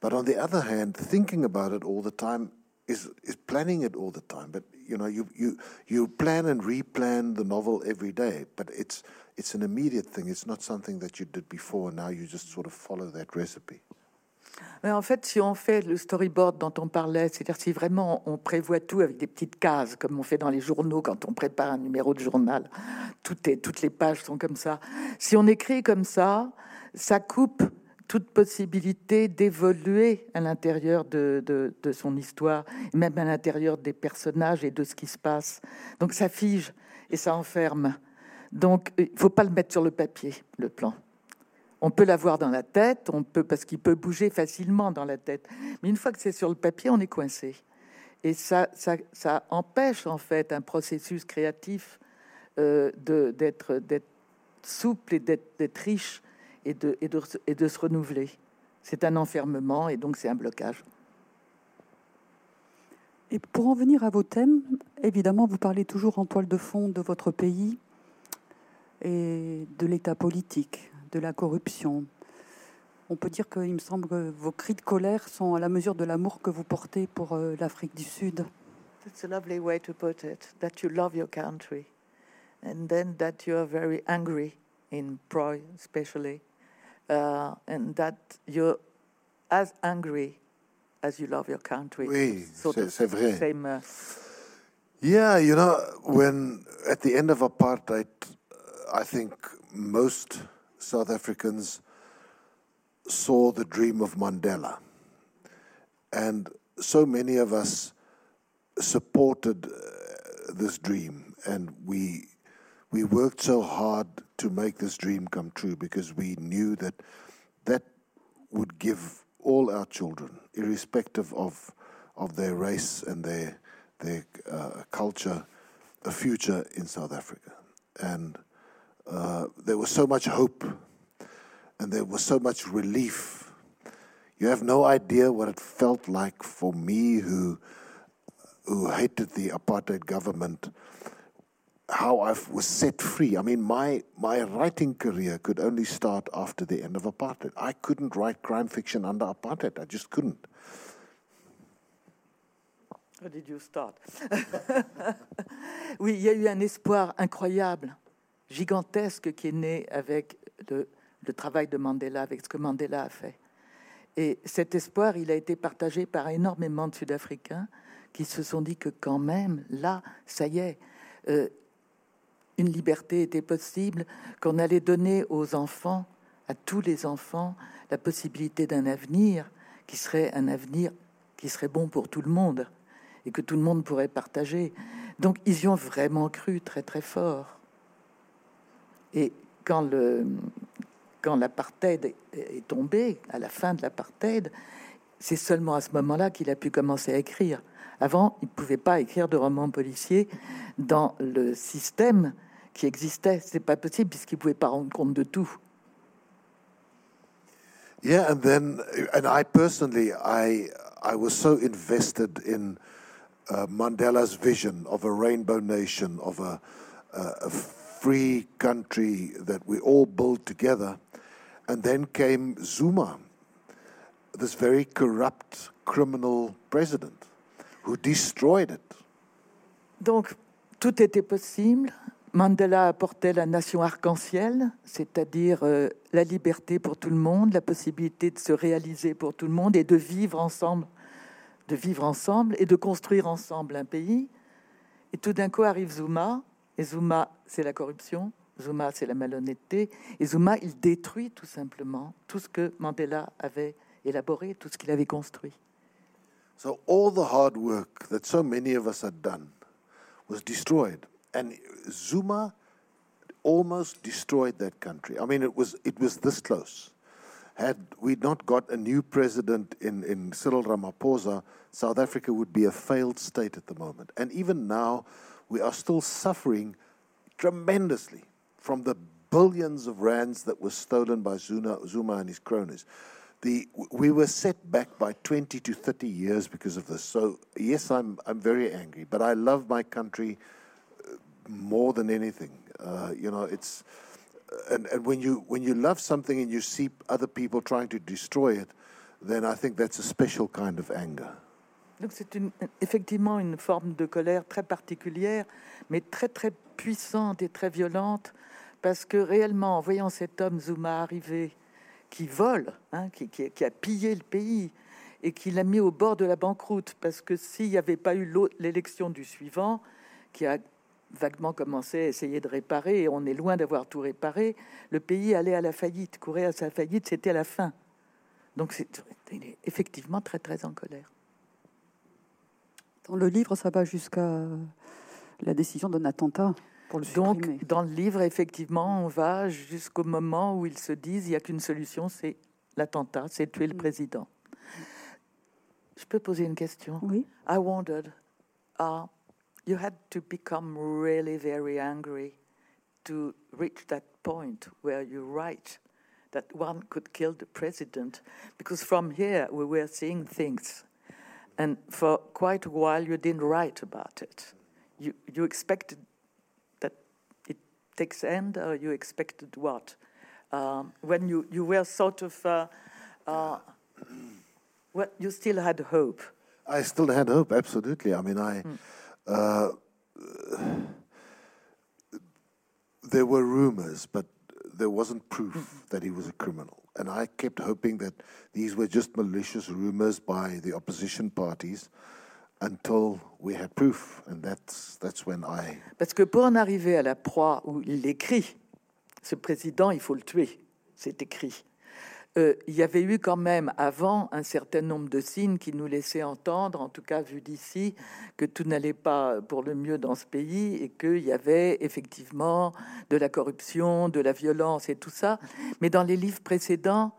But on the other hand, thinking about it all the time is, is planning it all the time. But you know, you, you, you plan and replan the novel every day, but it's, it's an immediate thing. It's not something that you did before. Now you just sort of follow that recipe. Mais en fait, si on fait le storyboard dont on parlait, c'est-à-dire si vraiment on prévoit tout avec des petites cases, comme on fait dans les journaux quand on prépare un numéro de journal, tout est, toutes les pages sont comme ça. Si on écrit comme ça, ça coupe toute possibilité d'évoluer à l'intérieur de, son histoire, même à l'intérieur des personnages et de ce qui se passe. Donc ça fige et ça enferme. Donc il ne faut pas le mettre sur le papier, le plan. On peut l'avoir dans la tête, on peut parce qu'il peut bouger facilement dans la tête. Mais une fois que c'est sur le papier, on est coincé. Et ça, ça, ça empêche en fait un processus créatif euh, d'être souple et d'être riche et de, et, de, et de se renouveler. C'est un enfermement et donc c'est un blocage. Et pour en venir à vos thèmes, évidemment, vous parlez toujours en toile de fond de votre pays et de l'état politique, de la corruption. On peut dire qu'il me semble que vos cris de colère sont à la mesure de l'amour que vous portez pour euh, l'Afrique du Sud. That's a lovely way to put it. That you love your country, and then that you are very angry in Proy, especially, uh, and that you're as angry as you love your country. Oui, c'est vrai. Same, uh, yeah, you know, when at the end of apartheid, I think most South Africans saw the dream of Mandela. And so many of us supported uh, this dream and we we worked so hard to make this dream come true because we knew that that would give all our children, irrespective of of their race and their their uh, culture, a future in South Africa. And uh, there was so much hope and there was so much relief. You have no idea what it felt like for me who who hated the apartheid government how I was set free. I mean, my, my writing career could only start after the end of apartheid. I couldn't write crime fiction under apartheid. I just couldn't. How did you start? oui, il y a eu un espoir incroyable, gigantesque, qui est né avec le, travail de Mandela, avec ce que Mandela a fait. Et cet espoir, il a été partagé par énormément de Sud-Africains qui se sont dit que quand même, là, ça y est, euh, une liberté était possible, qu'on allait donner aux enfants, à tous les enfants, la possibilité d'un avenir qui serait un avenir qui serait bon pour tout le monde et que tout le monde pourrait partager. Donc ils y ont vraiment cru très très fort. Et quand le quand l'apartheid est tombé, à la fin de l'apartheid, c'est seulement à ce moment-là qu'il a pu commencer à écrire. Avant, il ne pouvait pas écrire de romans policiers dans le système qui existait. C'est pas possible puisqu'il pouvait pas rendre compte de tout. Yeah, and then, and I personally, I I was so invested in uh, Mandela's vision of a rainbow nation, of a, a free country that we all build together. And then came Zuma, this very corrupt criminal president who destroyed it. Donc, tout était possible. Mandela apportait la nation arc-en-ciel, c'est-à-dire euh, la liberté pour tout le monde, la possibilité de se réaliser pour tout le monde et de vivre ensemble, de vivre ensemble et de construire ensemble un pays. Et tout d'un coup arrive Zuma, et Zuma, c'est la corruption, Zuma, c'est la malhonnêteté, et Zuma, il détruit tout simplement tout ce que Mandela avait élaboré, tout ce qu'il avait construit. So all the hard work that so many of us had done was destroyed. And Zuma almost destroyed that country. I mean, it was it was this close. Had we not got a new president in, in Cyril Ramaphosa, South Africa would be a failed state at the moment. And even now, we are still suffering tremendously from the billions of rands that were stolen by Zuma, Zuma and his cronies. The, we were set back by 20 to 30 years because of this. So, yes, I'm, I'm very angry, but I love my country more than anything. Uh, you know, it's and, and when you when you love something and you see other people trying to destroy it, then I think that's a special kind of anger. Donc c'est effectivement une forme de colère très particulière, mais très très puissante et très violente, parce que réellement, en voyant cet homme Zuma arriver, qui vole, hein, qui, a pillé le pays et qui l'a mis au bord de la banqueroute, parce que s'il n'y avait pas eu l'élection du suivant, qui a vaguement commencé à essayer de réparer, et on est loin d'avoir tout réparé, le pays allait à la faillite, courait à sa faillite, c'était la fin. Donc c'est il est effectivement très très en colère. Dans le livre, ça va jusqu'à la décision d'un attentat pour le Donc supprimer. dans le livre, effectivement, on va jusqu'au moment où ils se disent il n'y a qu'une solution, c'est l'attentat, c'est tuer le président. Je peux poser une question? Oui. I wondered, uh, you had to become really very angry to reach that point where you write that one could kill the president, because from here we were seeing things, and for quite a while you didn't write about it. You you expected that it takes end, or you expected what? Um, when you you were sort of, uh, uh, well, you still had hope. I still had hope, absolutely. I mean, I. Uh, there were rumors, but there wasn't proof that he was a criminal. And I kept hoping that these were just malicious rumors by the opposition parties until we had proof. And that's, that's when I. Parce que pour en arriver à la proie où il écrit, ce président, il faut le tuer, c'est écrit. Euh, il y avait eu quand même avant un certain nombre de signes qui nous laissaient entendre, en tout cas vu d'ici, que tout n'allait pas pour le mieux dans ce pays et qu'il y avait effectivement de la corruption, de la violence et tout ça. Mais dans les livres précédents,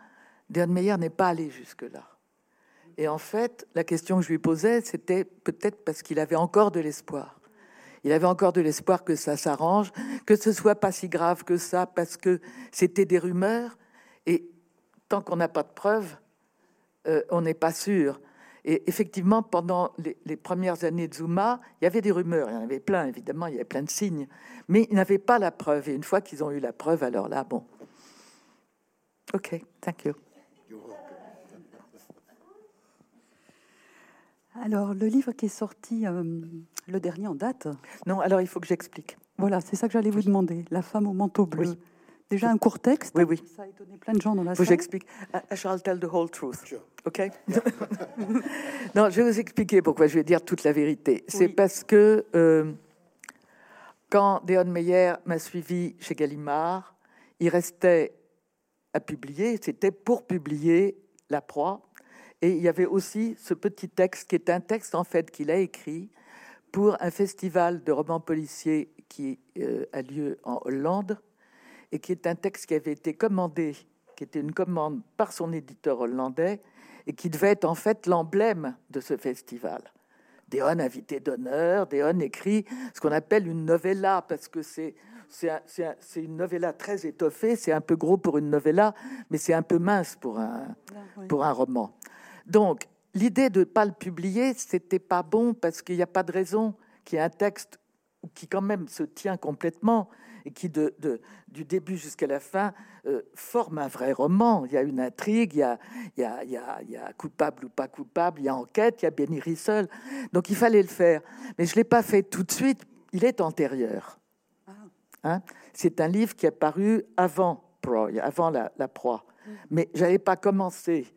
Dan Meyer n'est pas allé jusque-là. Et en fait, la question que je lui posais, c'était peut-être parce qu'il avait encore de l'espoir. Il avait encore de l'espoir que ça s'arrange, que ce soit pas si grave que ça, parce que c'était des rumeurs. Et tant qu'on n'a pas de preuves, euh, on n'est pas sûr. Et effectivement, pendant les, les premières années de Zuma, il y avait des rumeurs, il y en avait plein, évidemment, il y avait plein de signes, mais ils n'avaient pas la preuve. Et une fois qu'ils ont eu la preuve, alors là, bon. OK, thank you. Alors, le livre qui est sorti, euh, le dernier en date, Non, alors il faut que j'explique. voilà, c'est ça que j'allais vous demander. La femme au manteau bleu. Oui. Déjà un court texte. Oui, oui. Ça a étonné plein de gens dans la salle. j'explique. I shall tell the whole truth. OK? Non, je vais vous expliquer pourquoi je vais dire toute la vérité. C'est Oui. parce que euh, quand Deon Meyer m'a suivi chez Gallimard, il restait à publier, c'était pour publier La Proie. Et il y avait aussi ce petit texte qui est un texte en fait qu'il a écrit pour un festival de romans policiers qui euh, a lieu en Hollande et qui est un texte qui avait été commandé, qui était une commande par son éditeur hollandais et qui devait être en fait l'emblème de ce festival. Deon, invité d'honneur, Deon écrit ce qu'on appelle une novella, parce que c'est c'est un- une novella très étoffée, c'est un peu gros pour une novella, mais c'est un peu mince pour un, oui. pour un roman. Donc, l'idée de ne pas le publier, c'était pas bon parce qu'il n'y a pas de raison qu'il y ait un texte qui quand même se tient complètement et qui, de, de- du début jusqu'à la fin, euh, forme un vrai roman. Il y a une intrigue, il y a, il y, a, il y, a, il y a coupable ou pas coupable, il y a enquête, il y a Benny Rissol. Donc il fallait le faire. Mais je ne l'ai pas fait tout de suite, il est antérieur. Hein? C'est un livre qui est paru avant Proy, avant la, la proie. Mais je n'avais pas commencé.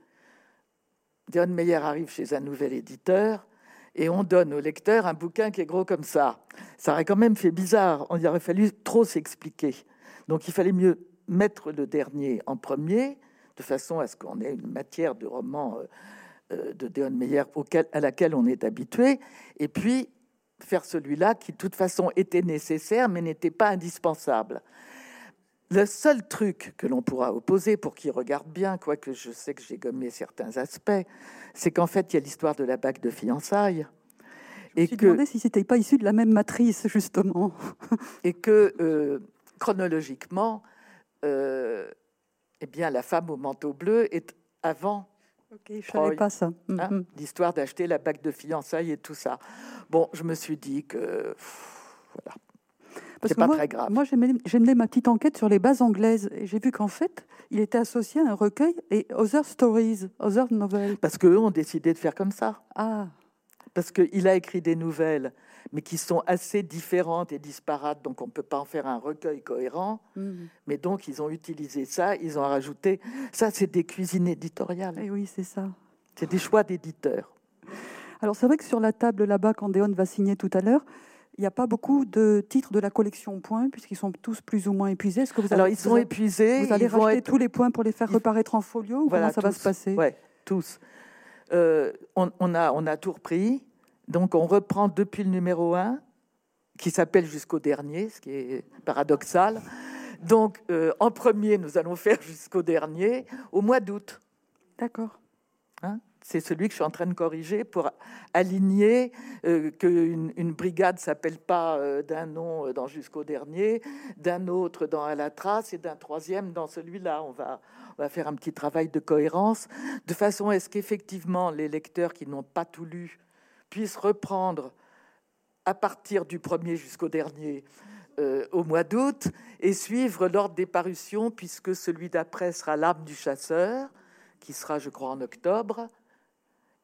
Dion Meyer arrive chez un nouvel éditeur et on donne au lecteur un bouquin qui est gros comme ça. Ça aurait quand même fait bizarre. On y aurait fallu trop s'expliquer. Donc il fallait mieux mettre le dernier en premier, de façon à ce qu'on ait une matière de roman euh, euh, de Dion Meyer à laquelle on est habitué, et puis faire celui-là qui, de toute façon, était nécessaire, mais n'était pas indispensable. Le seul truc que l'on pourra opposer pour qu'il regarde bien, quoique je sais que j'ai gommé certains aspects, c'est qu'en fait, il y a l'histoire de la bague de fiançailles. Je me Et suis que, demandé si c'était pas issu de la même matrice, justement. et que euh, chronologiquement, euh, eh bien, la femme au manteau bleu est avant Ok, je savais pas ça. hein, Mhm. l'histoire d'acheter la bague de fiançailles et tout ça. Bon, je me suis dit que pff, voilà, Parce c'est que pas moi, très grave. Moi, j'ai mené, ma petite enquête sur les bases anglaises et j'ai vu qu'en fait, il était associé à un recueil et Other Stories, Other Novels. parce qu'eux ont décidé de faire comme ça. Ah, parce qu'il a écrit des nouvelles, mais qui sont assez différentes et disparates, donc on ne peut pas en faire un recueil cohérent. mhm. Mais donc, ils ont utilisé ça, ils ont rajouté. Ça, c'est des cuisines éditoriales, Eh oui, c'est ça. c'est des choix d'éditeurs. Alors c'est vrai que sur la table là-bas, quand Déon va signer tout à l'heure, il n'y a pas beaucoup de titres de la collection Point, puisqu'ils sont tous plus ou moins épuisés. Est-ce que vous Alors, ils sont épuisés. vous allez racheter être- tous les points pour les faire reparaître en folio ou Voilà, comment ça va se passer? Ouais, tous. Euh, on, on a, on a tout repris. Donc, on reprend depuis le numéro 1, qui s'appelle jusqu'au dernier, ce qui est paradoxal. Donc, euh, en premier, nous allons faire jusqu'au dernier, au mois d'août. D'accord. Hein? C'est celui que je suis en train de corriger pour aligner euh, qu'une une brigade s'appelle pas euh, d'un nom euh, dans jusqu'au dernier, d'un autre dans à la trace et d'un troisième dans celui-là. On va, on va faire un petit travail de cohérence de façon à ce qu'effectivement les lecteurs qui n'ont pas tout lu puissent reprendre à partir du premier jusqu'au dernier au mois d'août et suivre l'ordre des parutions puisque celui d'après sera L'âme du chasseur qui sera, je crois, en octobre.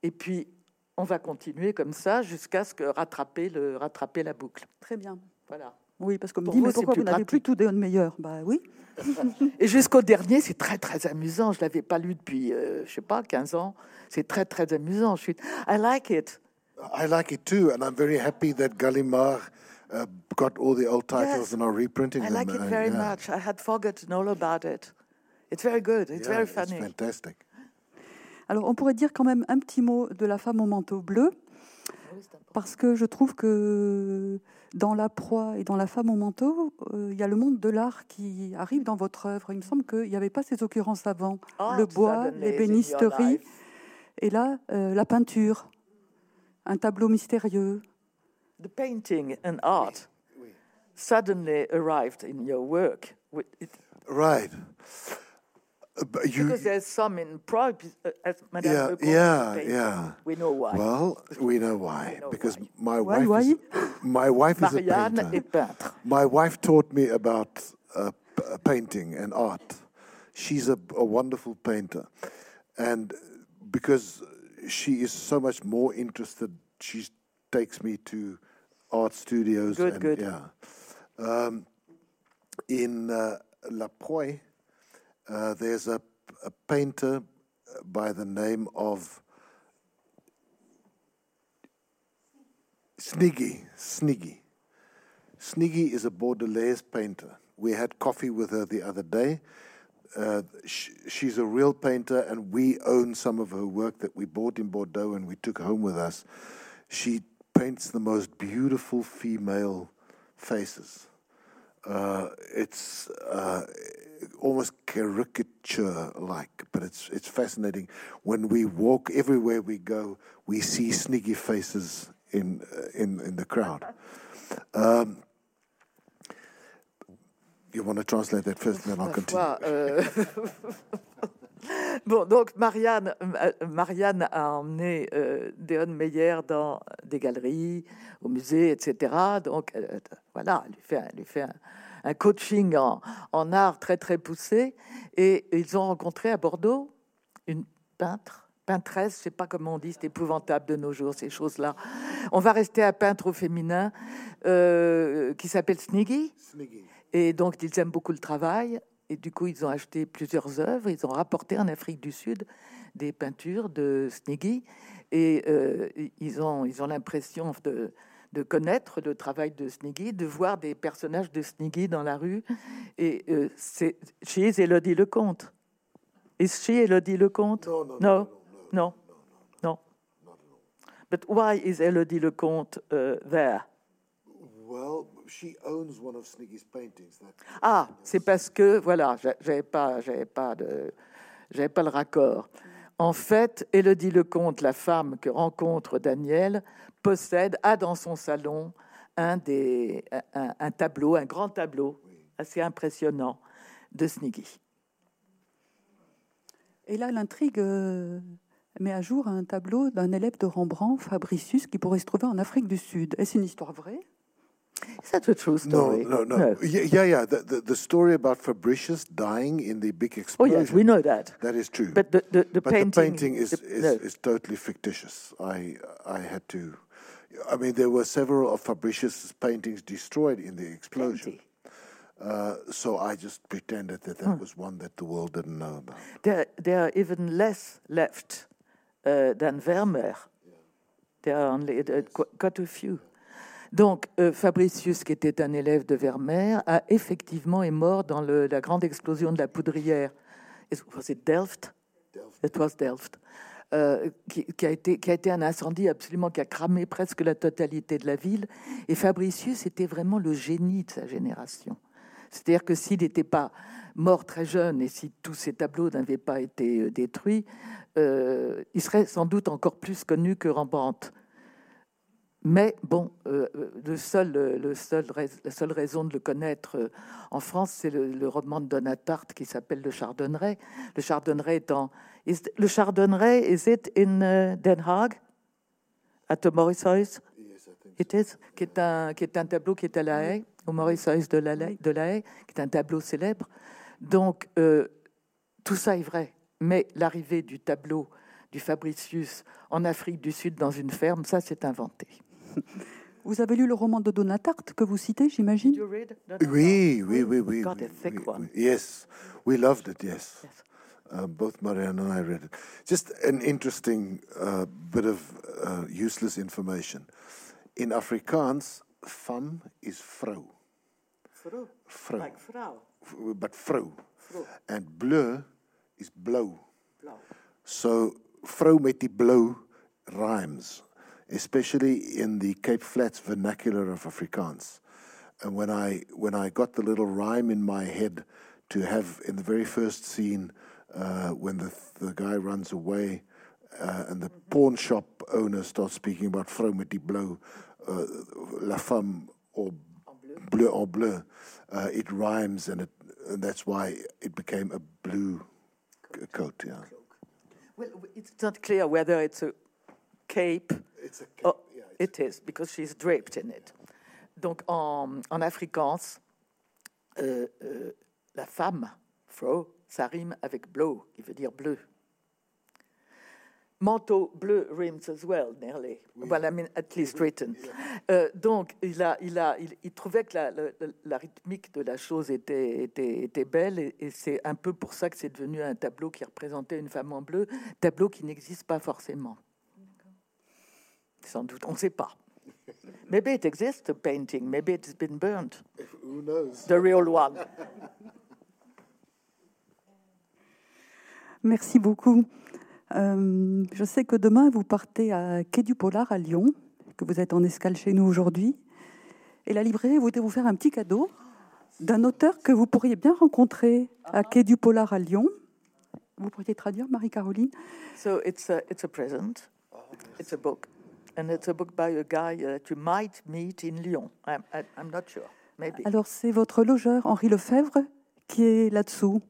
Et puis, on va continuer comme ça jusqu'à ce que rattraper, le, rattraper la boucle. Très bien. Voilà. Oui, parce qu'on me dit, vous, mais pourquoi vous n'avez plus tout Déon Meyer Bah oui. Et jusqu'au dernier, c'est très, très amusant. Je ne l'avais pas lu depuis, euh, je sais pas, 15 ans. C'est très, très amusant. Je suis... I like it. I like it too, and I'm very happy that Gallimard uh, got all the old titles Yes, and are reprinting I them. like it uh, very yeah. much. I had forgotten all about it. It's very good. It's Yeah, very it's funny. fantastic. Alors, on pourrait dire quand même un petit mot de la femme au manteau bleu, parce que je trouve que dans La proie et dans La femme au manteau, euh, il y a le monde de l'art qui arrive dans votre œuvre. Il me semble qu'il n'y avait pas ces occurrences avant. Oh, le bois, les bénisteries, et là, euh, la peinture, un tableau mystérieux. The painting and art suddenly arrived in your work. With it, Right. Uh, you, because there's some in Prague, uh, as Madame Yeah, Leconte yeah, painted. yeah. We know why. well, we know why. We know because why. my Why, wife, why? Is, my wife is a painter. est peintre. My wife taught me about uh, p- uh, painting and art. She's a, a wonderful painter. And because she is so much more interested, she takes me to art studios. Good, and, good. Yeah. Um, in uh, La Proie, uh, there's a, a painter by the name of Sniggy. Sniggy. Sniggy is a Bordelaise painter. We had coffee with her the other day. Uh, sh- she's a real painter, and we own some of her work that we bought in Bordeaux and we took home with us. She paints the most beautiful female faces. Uh, it's uh, almost caricature-like, but it's it's fascinating. When we walk everywhere we go, we see sniggy faces in uh, in in the crowd. Um, you want to translate that first, then I'll continue. euh, bon, donc Marianne, euh, Marianne a emmené euh, Deon Meyer dans des galeries, au musée, etc. Donc euh, voilà, elle lui fait, elle lui fait un, un coaching en, en art très très poussé. Et ils ont rencontré à Bordeaux une peintre, peintresse, je sais pas comment on dit, c'est épouvantable de nos jours ces choses-là. On va rester à peintre au féminin, euh, qui s'appelle Sniggy. Et donc, ils aiment beaucoup le travail. Et du coup, ils ont acheté plusieurs œuvres. Ils ont rapporté en Afrique du Sud des peintures de Sniggy. Et euh, ils ont ils ont l'impression de, de connaître le travail de Sniggy, de voir des personnages de Sniggy dans la rue. Et euh, c'est she is Elodie Lecomte. Is she Elodie Lecomte? No, no, no, no, no. But why is Elodie Lecomte uh, there? Well, she owns one of Sniggy's paintings. Ah, c'est parce que voilà, j'a- j'avais pas, j'avais pas de, j'avais pas le raccord. En fait, Élodie Lecomte, la femme que rencontre Daniel, possède, a dans son salon un des, un, un tableau, un grand tableau assez impressionnant de Sniggy. Et là, l'intrigue euh, met à jour un tableau d'un élève de Rembrandt, Fabricius, qui pourrait se trouver en Afrique du Sud. Est-ce une histoire vraie? Is that a true no, story? no, no, Yeah, yeah, yeah. The, the, the story about Fabricius dying in the big Oh explosion. yes, we know that. That is true. But the, the, the But painting, the painting is, the- is, no. is totally fictitious. I I had to. I mean, there were several of Fabricius's paintings destroyed in the explosion. Uh, so I just pretended that that was one that the world didn't know about. There, there are even less left uh, than Vermeer. There are only uh, qu- quite a few. Donc, euh, Fabricius, qui était un élève de Vermeer, a effectivement est mort dans le- la grande explosion de la poudrière. Is- Was it Delft? It was Delft. Euh, qui, a été, un incendie absolument qui a cramé presque la totalité de la ville. Et Fabricius était vraiment le génie de sa génération. C'est-à-dire que s'il n'était pas mort très jeune et si tous ses tableaux n'avaient pas été euh, détruits, euh, il serait sans doute encore plus connu que Rembrandt. Mais bon, le seul, le seul la seule raison de le connaître en France, c'est le, le roman de Donatarte qui s'appelle Le Chardonneret. Le Chardonneret étant... Is, le Chardonneret, is it in uh, Den Haag? At the Mauritshuis? It is, qui est un, qui est un tableau qui est à La Haye, au Mauritshuis de La, Haye- de La Haye, qui est un tableau célèbre. Donc, euh, tout ça est vrai. Mais l'arrivée du tableau du Fabricius en Afrique du Sud dans une ferme, ça, c'est inventé. Vous avez lu le roman de Donatarte que vous citez, j'imagine? You read that? Oui, oui, oui, oui. Got a oui, thick oui, one. oui. Yes, we loved it. Yes, Yes. Uh, both Marianne and I read it. Just an interesting uh, bit of uh, useless information. In Afrikaans, femme is Vrouw, vrouw, like vrouw, but vrouw, and bleu is blauw. So vrou met die blou rhymes, especially in the Cape Flats vernacular of Afrikaans. And when I when I got the little rhyme in my head to have in the very first scene uh, when the the guy runs away uh, and the pawn shop owner starts speaking about met die blou, uh, la femme or bleu en bleu, uh, it rhymes and it and that's why it became a blue c- coat. Yeah. Well, it's not clear whether it's a cape. It's a Oh, it is, because she's draped in it. Donc, en, en afrikaans, euh, euh, la femme, vrouw, ça rime avec blauw, qui veut dire bleu. Manteau bleu rhymes as well, nearly. Well, I mean, at least written. Euh, donc, il, a, il, a, il, il trouvait que la, la- la rythmique de la chose était, était, était belle, et, et c'est un peu pour ça que c'est devenu un tableau qui représentait une femme en bleu, tableau qui n'existe pas forcément. Sans doute, on ne sait pas. Maybe it exists, the painting. Maybe it's been burnt, Who knows? the real one. Merci beaucoup. Euh, je sais que demain, vous partez à Quai du Polar à Lyon, que vous êtes en escale chez nous aujourd'hui. Et la librairie voudrait vous faire un petit cadeau d'un auteur que vous pourriez bien rencontrer à Quai du Polar à Lyon. Vous pourriez traduire, Marie-Caroline? So it's a, it's a present. It's a book. And it's a book by a guy that you might meet in Lyon. I'm, I'm not sure. Maybe. Alors, c'est votre logeur, Henri Lefebvre, qui est là-dessous.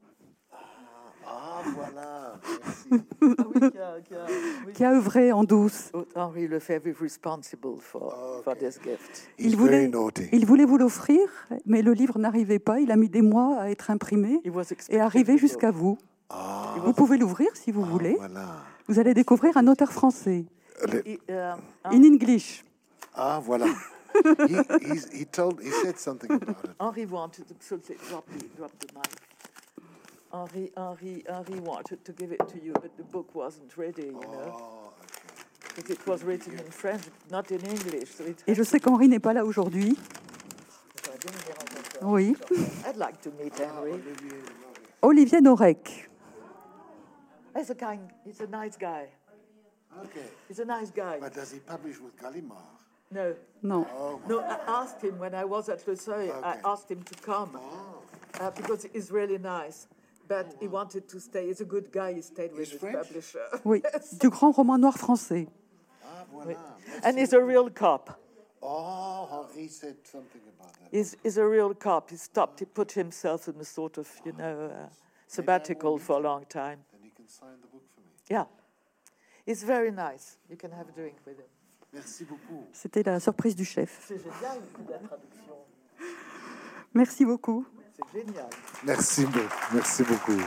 Qui a œuvré en douce. Henri Lefebvre is responsible for, for this gift. He's Il voulait, il voulait vous l'offrir, mais le livre n'arrivait pas. Il a mis des mois à être imprimé et arrivé the jusqu'à vous. Ah, Vous pouvez l'ouvrir si vous voulez. voilà. Vous allez découvrir un auteur français, Le- um, in English. Ah, voilà. he, he told, he said something about it. Henri wanted to drop the drop the mic. Henri, Henri, Henri wanted to give it to you, but the book wasn't ready, you know, Oh, because it was written in French, not in English. So it Et je sais qu'Henri n'est pas là aujourd'hui. Oui. I'd like to meet Henry. Olivier Norek. He's a kind, he's a nice guy. Okay. He's a nice guy. But does he publish with Gallimard? No, Non. Oh, no. I asked him when I was at Le Seuil. I asked him to come uh, because he's really nice. But he wanted to stay. He's a good guy. He stayed with his publisher. Oui, du grand roman noir français. ah, voilà. And he's a real cop. Oh, he said something about that. He's, he's a real cop. He stopped. He put himself in a sort of, you know, uh, sabbatical for a long time. Then he can sign the book for me. Yeah. He's very nice. You can have a drink with him. Merci beaucoup. C'était la surprise du chef. C'est génial, la traduction. Merci beaucoup. C'est génial. Merci, merci beaucoup.